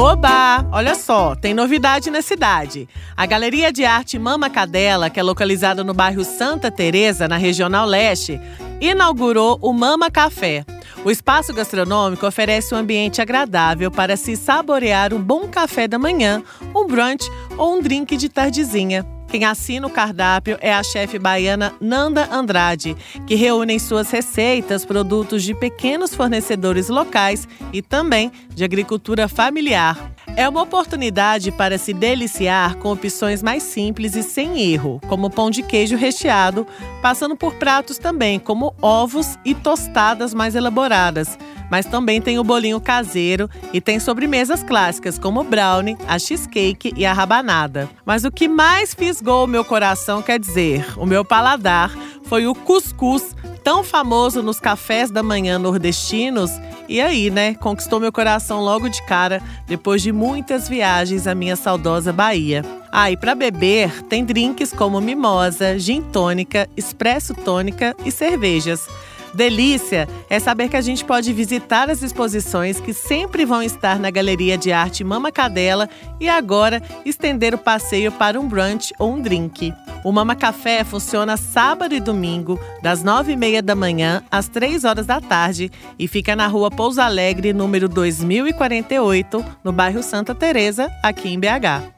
Oba! Olha só, tem novidade na cidade. A Galeria de Arte Mama Cadela, que é localizada no bairro Santa Teresa, na Regional Leste, inaugurou o Mama Café. O espaço gastronômico oferece um ambiente agradável para se saborear um bom café da manhã, um brunch ou um drink de tardezinha. Quem assina o cardápio é a chefe baiana Nanda Andrade, que reúne em suas receitas produtos de pequenos fornecedores locais e também de agricultura familiar. É uma oportunidade para se deliciar com opções mais simples e sem erro, como pão de queijo recheado, passando por pratos também como ovos e tostadas mais elaboradas mas também tem o bolinho caseiro e tem sobremesas clássicas como o brownie, a cheesecake e a rabanada. Mas o que mais fisgou o meu coração, quer dizer, o meu paladar, foi o cuscuz, tão famoso nos cafés da manhã nordestinos. E aí, né, conquistou meu coração logo de cara, depois de muitas viagens à minha saudosa Bahia. Ah, e para beber, tem drinks como mimosa, gin tônica, espresso tônica e cervejas. Delícia é saber que a gente pode visitar as exposições que sempre vão estar na Galeria de Arte Mama Cadela e agora estender o passeio para um brunch ou um drink. O Mama Café funciona sábado e domingo, das nove e meia da manhã às três horas da tarde e fica na rua Pouso Alegre, número 2048, no bairro Santa Teresa, aqui em BH.